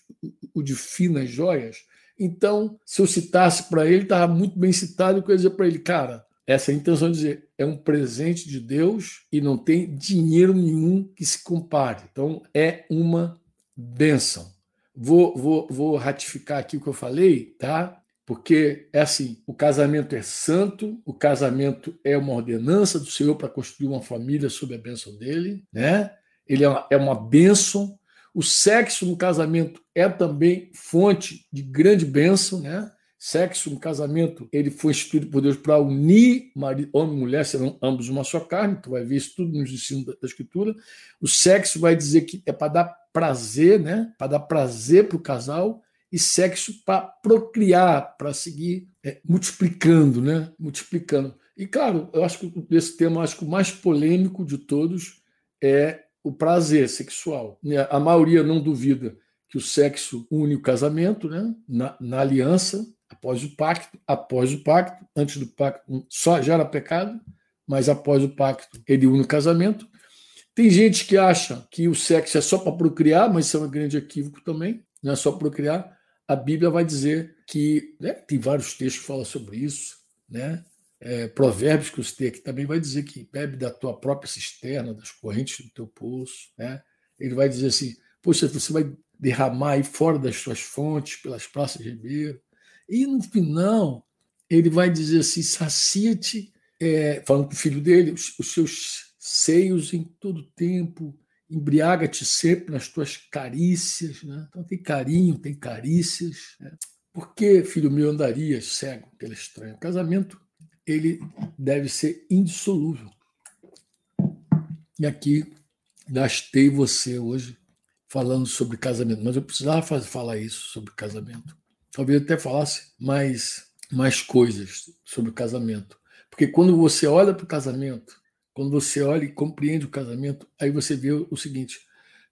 o de finas joias? Então, se eu citasse para ele, estava muito bem citado, eu ia dizer para ele, cara, essa é a intenção de dizer, é um presente de Deus e não tem dinheiro nenhum que se compare. Então, é uma bênção. Vou, vou, vou ratificar aqui o que eu falei, tá? Porque é assim: o casamento é santo, o casamento é uma ordenança do Senhor para construir uma família sob a bênção dele, né? Ele é uma, é uma bênção. O sexo no casamento é também fonte de grande bênção, né? Sexo no casamento, ele foi instituído por Deus para unir marido, homem e mulher, serão ambos uma só carne. Tu vai ver isso tudo nos ensinos da, da Escritura. O sexo vai dizer que é para dar prazer, né? Para dar prazer para o casal e sexo para procriar, para seguir é, multiplicando, né? Multiplicando. E claro, eu acho que desse tema, acho que o mais polêmico de todos é o prazer sexual. A maioria não duvida que o sexo une o casamento, né? Na, na aliança, após o pacto, após o pacto, antes do pacto só já era pecado, mas após o pacto ele une o casamento. Tem gente que acha que o sexo é só para procriar, mas isso é um grande equívoco também, não é só procriar a Bíblia vai dizer que né, tem vários textos que falam sobre isso, né? É, provérbios que eu citei aqui também vai dizer que bebe da tua própria cisterna, das correntes do teu poço, né? Ele vai dizer assim, poxa, você vai derramar aí fora das suas fontes, pelas praças de ribeiro. E no final, ele vai dizer assim, sacia-te, é, falando para o filho dele, os, os seus seios em todo tempo, embriaga-te sempre nas tuas carícias. Né? Então tem carinho, tem carícias. Né? Por que, filho meu, andarias cego pela estranha? O casamento ele deve ser indissolúvel. E aqui gastei você hoje falando sobre casamento, mas eu precisava falar isso sobre casamento. Talvez até falasse mais, mais coisas sobre o casamento. Porque quando você olha para o casamento quando você olha e compreende o casamento, aí você vê o seguinte: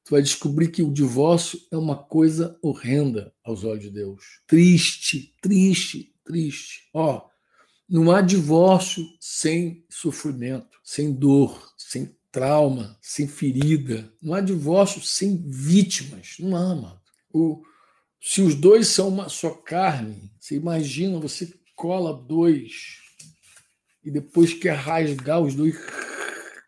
tu vai descobrir que o divórcio é uma coisa horrenda aos olhos de Deus. Triste, triste, triste. Ó, não há divórcio sem sofrimento, sem dor, sem trauma, sem ferida. Não há divórcio sem vítimas. Não há, amado. O, se os dois são uma só carne, você imagina, você cola dois e depois quer rasgar os dois,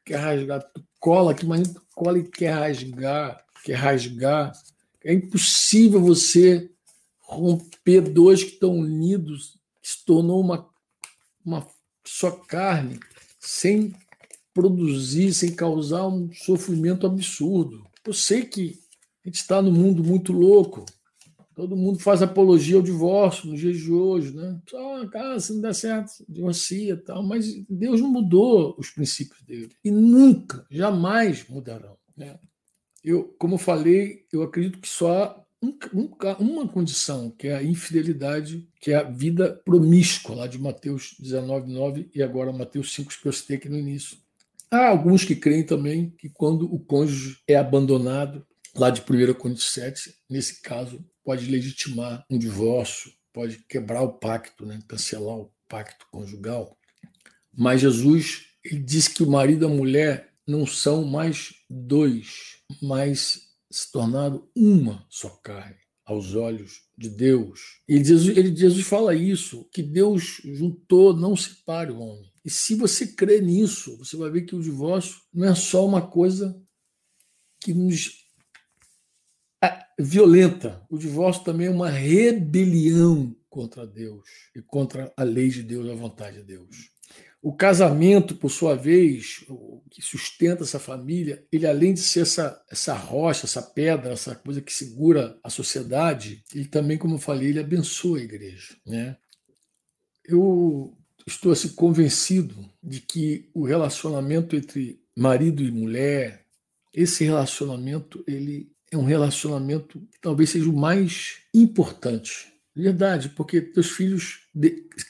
quer rasgar, tu cola aqui, mas tu cola e quer rasgar, quer rasgar. É impossível você romper dois que estão unidos, que se tornou uma, uma só carne, sem produzir, sem causar um sofrimento absurdo. Eu sei que a gente está num mundo muito louco. Todo mundo faz apologia ao divórcio nos dias de hoje, né? Só, cara, se não der certo, divorcia e tal. Mas Deus não mudou os princípios dele. E nunca, jamais mudarão. Né? Eu, como eu falei, eu acredito que só uma condição, que é a infidelidade, que é a vida promíscua, lá de Mateus 19, 9 e agora Mateus 5, que eu citei aqui no início. Há alguns que creem também que quando o cônjuge é abandonado, lá de 1 Coríntios 7, nesse caso, pode legitimar um divórcio, pode quebrar o pacto, né? cancelar o pacto conjugal. Mas Jesus ele diz que o marido e a mulher não são mais dois, mas se tornaram uma só carne aos olhos de Deus. E Jesus, ele, Jesus fala isso, que Deus juntou, não separe o homem. E se você crê nisso, você vai ver que o divórcio não é só uma coisa que nos violenta. O divórcio também é uma rebelião contra Deus e contra a lei de Deus, a vontade de Deus. O casamento, por sua vez, que sustenta essa família, ele além de ser essa, essa rocha, essa pedra, essa coisa que segura a sociedade, ele também, como eu falei, ele abençoa a igreja. Né? Eu estou assim, convencido de que o relacionamento entre marido e mulher, esse relacionamento, ele é um relacionamento que talvez seja o mais importante. Verdade, porque teus filhos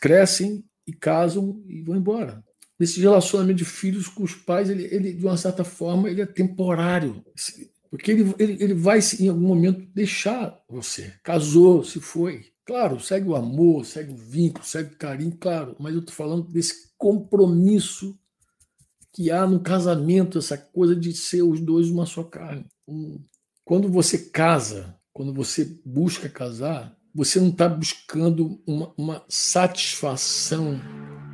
crescem e casam e vão embora. Esse relacionamento de filhos com os pais, ele, ele de uma certa forma, ele é temporário. Porque ele, ele, ele vai, em algum momento, deixar você. Casou, se foi. Claro, segue o amor, segue o vínculo, segue o carinho, claro, mas eu estou falando desse compromisso que há no casamento, essa coisa de ser os dois uma só carne. Quando você casa, quando você busca casar, você não está buscando uma, uma satisfação,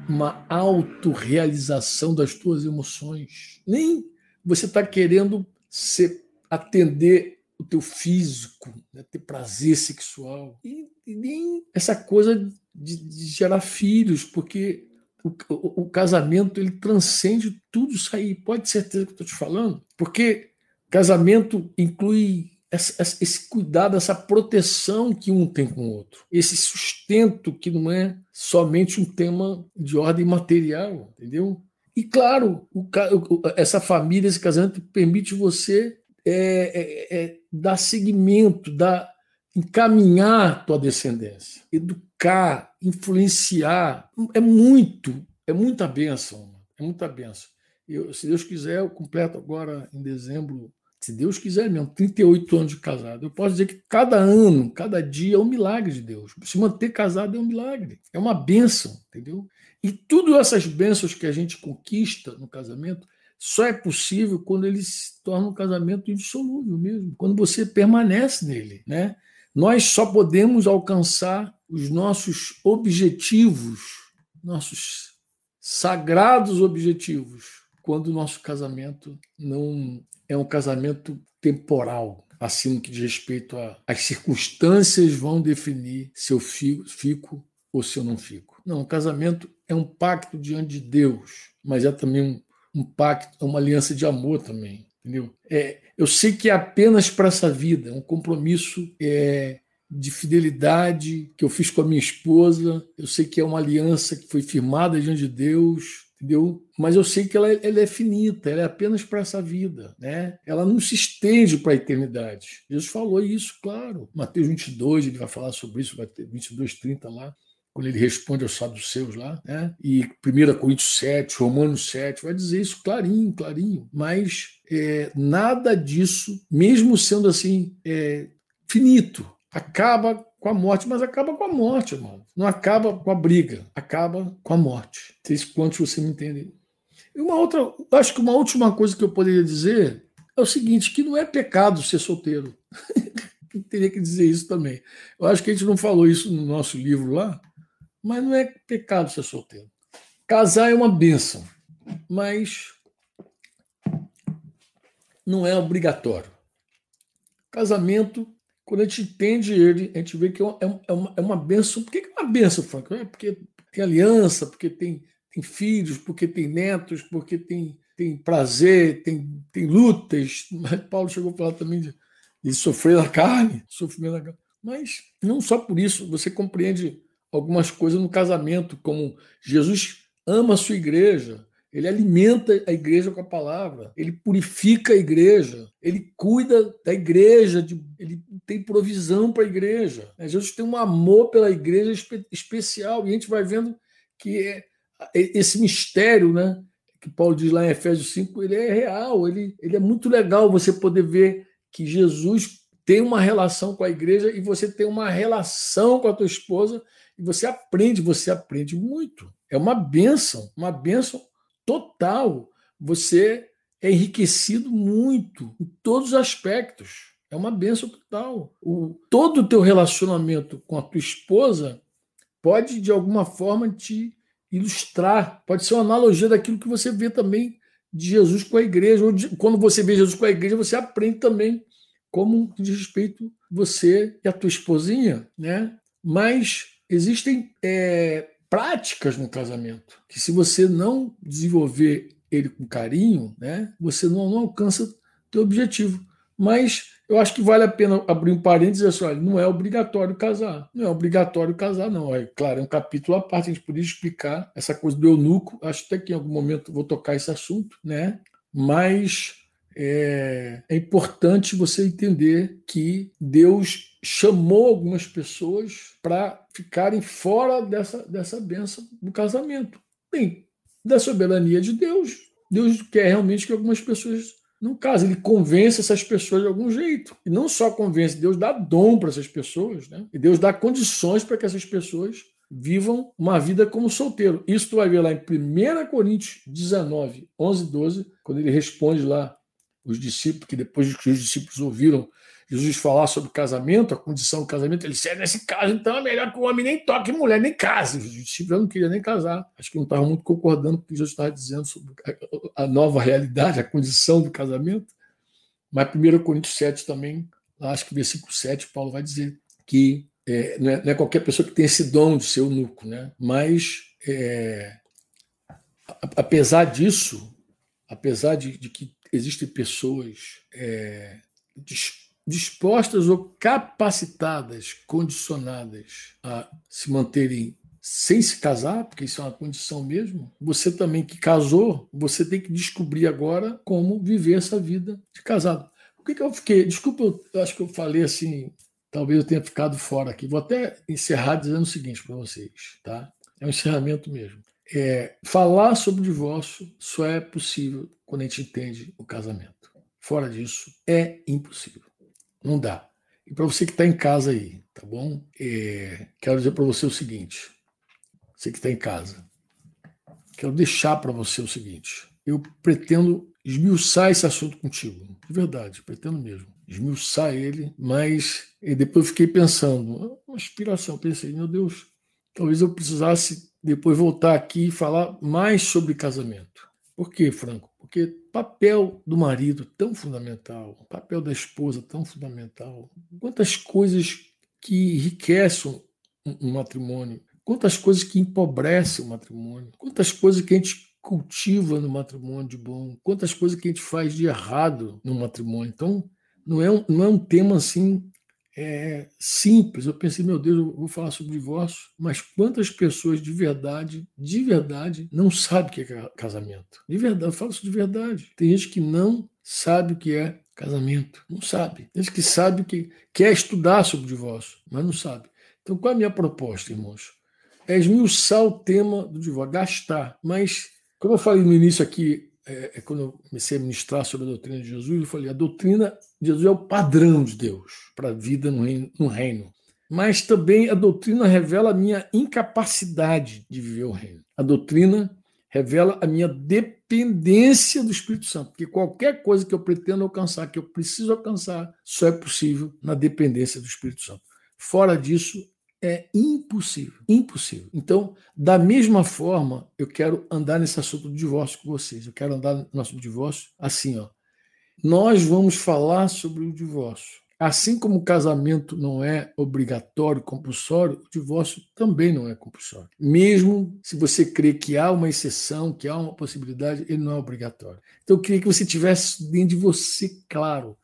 uma autorrealização das tuas emoções. Nem você está querendo ser, atender o teu físico, né, ter prazer sexual. E, e, nem essa coisa de, de gerar filhos, porque o, o, o, casamento ele transcende tudo isso aí. Pode ter certeza que eu estou te falando, porque casamento inclui esse cuidado, essa proteção que um tem com o outro, esse sustento que não é somente um tema de ordem material, entendeu? E claro, o, essa família, esse casamento permite você é, é, é, dar seguimento, dar, encaminhar tua descendência, educar, influenciar. É muito, é muita bênção, é muita bênção. Eu, se Deus quiser, eu completo agora em dezembro, se Deus quiser mesmo, 38 anos de casado. Eu posso dizer que cada ano, cada dia é um milagre de Deus. Se manter casado é um milagre, é uma bênção, entendeu? E tudo essas bênçãos que a gente conquista no casamento só é possível quando ele se torna um casamento indissolúvel mesmo, quando você permanece nele, né? Nós só podemos alcançar os nossos objetivos, nossos sagrados objetivos, quando o nosso casamento não é um casamento temporal, assim que diz respeito às circunstâncias vão definir se eu fico, fico ou se eu não fico. Não, o casamento é um pacto diante de Deus, mas é também um um pacto, uma aliança de amor também, entendeu? É, eu sei que é apenas para essa vida, um compromisso é, de fidelidade que eu fiz com a minha esposa. Eu sei que é uma aliança que foi firmada diante de Deus, entendeu? Mas eu sei que ela, ela é finita, ela é apenas para essa vida, né? Ela não se estende para a eternidade. Jesus falou isso, claro. Mateus 22, ele vai falar sobre isso, vai ter 22, 30 lá quando ele responde aos saduceus lá, né? e 1 Coríntios 7, Romanos 7, vai dizer isso clarinho, clarinho, mas é, nada disso, mesmo sendo assim, é, finito, acaba com a morte, mas acaba com a morte, irmão. Não acaba com a briga, acaba com a morte. Se quantos você me entende. E uma outra, acho que uma última coisa que eu poderia dizer é o seguinte, que não é pecado ser solteiro. Teria que dizer isso também. Eu acho que a gente não falou isso no nosso livro lá, mas não é pecado ser solteiro. Casar é uma benção, mas não é obrigatório. Casamento, quando a gente entende ele, a gente vê que é uma, é uma, é uma benção. Por que é uma benção, Franco? É porque tem aliança, porque tem, tem filhos, porque tem netos, porque tem, tem prazer, tem, tem lutas. Mas Paulo chegou a falar também de, de sofrer na carne, sofrimento carne. Mas não só por isso, você compreende algumas coisas no casamento, como Jesus ama a sua igreja, ele alimenta a igreja com a palavra, ele purifica a igreja, ele cuida da igreja, de, ele tem provisão para a igreja. Né? Jesus tem um amor pela igreja espe especial, e a gente vai vendo que é, esse mistério, né, que Paulo diz lá em Efésios 5, ele é real, ele, ele é muito legal você poder ver que Jesus tem uma relação com a igreja e você tem uma relação com a tua esposa e você aprende, você aprende muito. É uma benção, uma benção total. Você é enriquecido muito em todos os aspectos. É uma benção total. O, todo o teu relacionamento com a tua esposa pode, de alguma forma, te ilustrar. Pode ser uma analogia daquilo que você vê também de Jesus com a igreja. Ou de, quando você vê Jesus com a igreja, você aprende também como diz respeito você e a tua esposinha, né? Mas existem é, práticas no casamento que, se você não desenvolver ele com carinho, né, você não, não alcança teu objetivo. Mas eu acho que vale a pena abrir um parênteses e dizer assim, olha, não é obrigatório casar. Não é obrigatório casar, não. É claro, é um capítulo à parte, a gente podia explicar essa coisa do eunuco. Acho até que em algum momento vou tocar esse assunto, né? Mas é, é importante você entender que Deus chamou algumas pessoas para ficarem fora dessa, dessa benção do casamento. Bem, da soberania de Deus, Deus quer realmente que algumas pessoas não casem. Ele convence essas pessoas de algum jeito. E não só convence, Deus dá dom para essas pessoas, né? e Deus dá condições para que essas pessoas vivam uma vida como solteiro. Isso tu vai ver lá em 1 Coríntios 19, 11 12, quando ele responde lá os discípulos, que depois que os discípulos ouviram Jesus falar sobre casamento, a condição do casamento, ele disse: é, nesse caso, então é melhor que o homem nem toque mulher, nem case. Os não queriam nem casar. Acho que não estavam muito concordando com o que Jesus estava dizendo sobre a nova realidade, a condição do casamento. Mas 1 Coríntios 7 também, acho que versículo 7, Paulo vai dizer que é, não, é, não, é, qualquer pessoa que tem esse dom de ser eunuco, né? mas é, apesar disso, apesar de, de, que existem pessoas é, dispostas ou capacitadas, condicionadas a se manterem sem se casar, porque isso é uma condição mesmo, você também que casou, você tem que descobrir agora como viver essa vida de casado. Por que, que eu fiquei? Desculpa, eu acho que eu falei assim, talvez eu tenha ficado fora aqui. Vou até encerrar dizendo o seguinte para vocês, tá? É um encerramento mesmo. É, falar sobre o divórcio só é possível quando a gente entende o casamento. Fora disso, é impossível. Não dá. E para você que está em casa aí, tá bom? É, quero dizer para você o seguinte: você que está em casa, quero deixar para você o seguinte: eu pretendo esmiuçar esse assunto contigo, de verdade, pretendo mesmo esmiuçar ele, mas depois eu fiquei pensando, uma inspiração, pensei, meu Deus, talvez eu precisasse depois voltar aqui e falar mais sobre casamento. Por quê, Franco? Porque papel do marido tão fundamental, papel da esposa tão fundamental. Quantas coisas que enriquecem um matrimônio, quantas coisas que empobrecem o matrimônio, quantas coisas que a gente cultiva no matrimônio de bom, quantas coisas que a gente faz de errado no matrimônio. Então, não é um, não é um tema assim é, simples. Eu pensei, meu Deus, eu vou falar sobre divórcio, mas quantas pessoas de verdade, de verdade, não sabem o que é casamento? De verdade, eu falo isso de verdade. Tem gente que não sabe o que é casamento, não sabe. Tem gente que sabe que quer estudar sobre divórcio, mas não sabe. Então, qual é a minha proposta, irmãos? é esmiuçar o tema do divórcio, gastar. Mas, como eu falei no início aqui, é, é quando eu comecei a ministrar sobre a doutrina de Jesus, eu falei: a doutrina de Jesus é o padrão de Deus para a vida no reino, no reino. Mas também a doutrina revela a minha incapacidade de viver o reino. A doutrina revela a minha dependência do Espírito Santo, porque qualquer coisa que eu pretendo alcançar, que eu preciso alcançar, só é possível na dependência do Espírito Santo. Fora disso, é impossível, impossível. Então, da mesma forma, eu quero andar nesse assunto do divórcio com vocês. Eu quero andar no nosso divórcio assim, ó. Nós vamos falar sobre o divórcio. Assim como o casamento não é obrigatório, compulsório, o divórcio também não é compulsório. Mesmo se você crê que há uma exceção, que há uma possibilidade, ele não é obrigatório. Então eu queria que você tivesse dentro de você claro.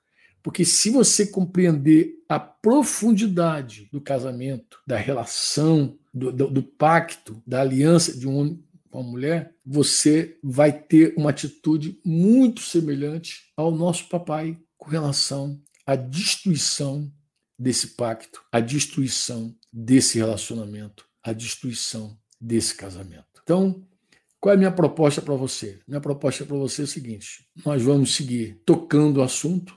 Porque se você compreender a profundidade do casamento, da relação, do, do, do pacto, da aliança de um homem com a mulher, você vai ter uma atitude muito semelhante ao nosso papai com relação a destruição desse pacto, a destruição desse relacionamento, a destruição desse casamento. Então, qual é a minha proposta para você? Minha proposta para você é o seguinte: nós vamos seguir tocando o assunto.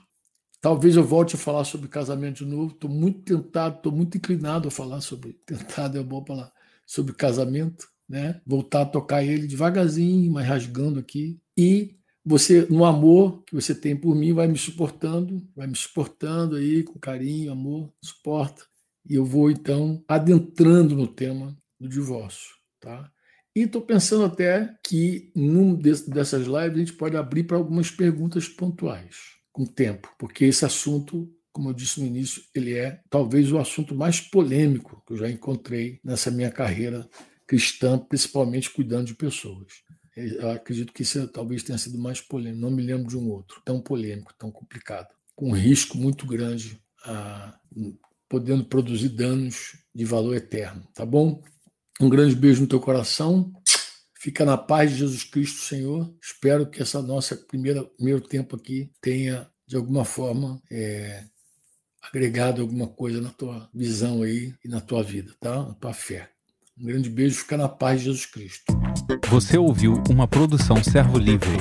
Talvez eu volte a falar sobre casamento de novo. Estou muito tentado, estou muito inclinado a falar sobre. Tentado é bom falar sobre casamento, né? Voltar a tocar ele devagarzinho, mas rasgando aqui. E você, no amor que você tem por mim, vai me suportando, vai me suportando aí com carinho, amor, suporta. E eu vou então adentrando no tema do divórcio, tá? E estou pensando até que num dessas lives a gente pode abrir para algumas perguntas pontuais, com tempo, porque esse assunto, como eu disse no início, ele é talvez o assunto mais polêmico que eu já encontrei nessa minha carreira cristã, principalmente cuidando de pessoas. Eu acredito que isso talvez tenha sido mais polêmico. Não me lembro de um outro tão polêmico, tão complicado, com um risco muito grande, a, podendo produzir danos de valor eterno. Tá bom? Um grande beijo no teu coração. Fica na paz de Jesus Cristo, Senhor. Espero que essa nossa primeira primeiro tempo aqui tenha de alguma forma é, agregado alguma coisa na tua visão aí e na tua vida, tá? Na tua fé. Um grande beijo, fica na paz de Jesus Cristo. Você ouviu uma produção Servo Livre.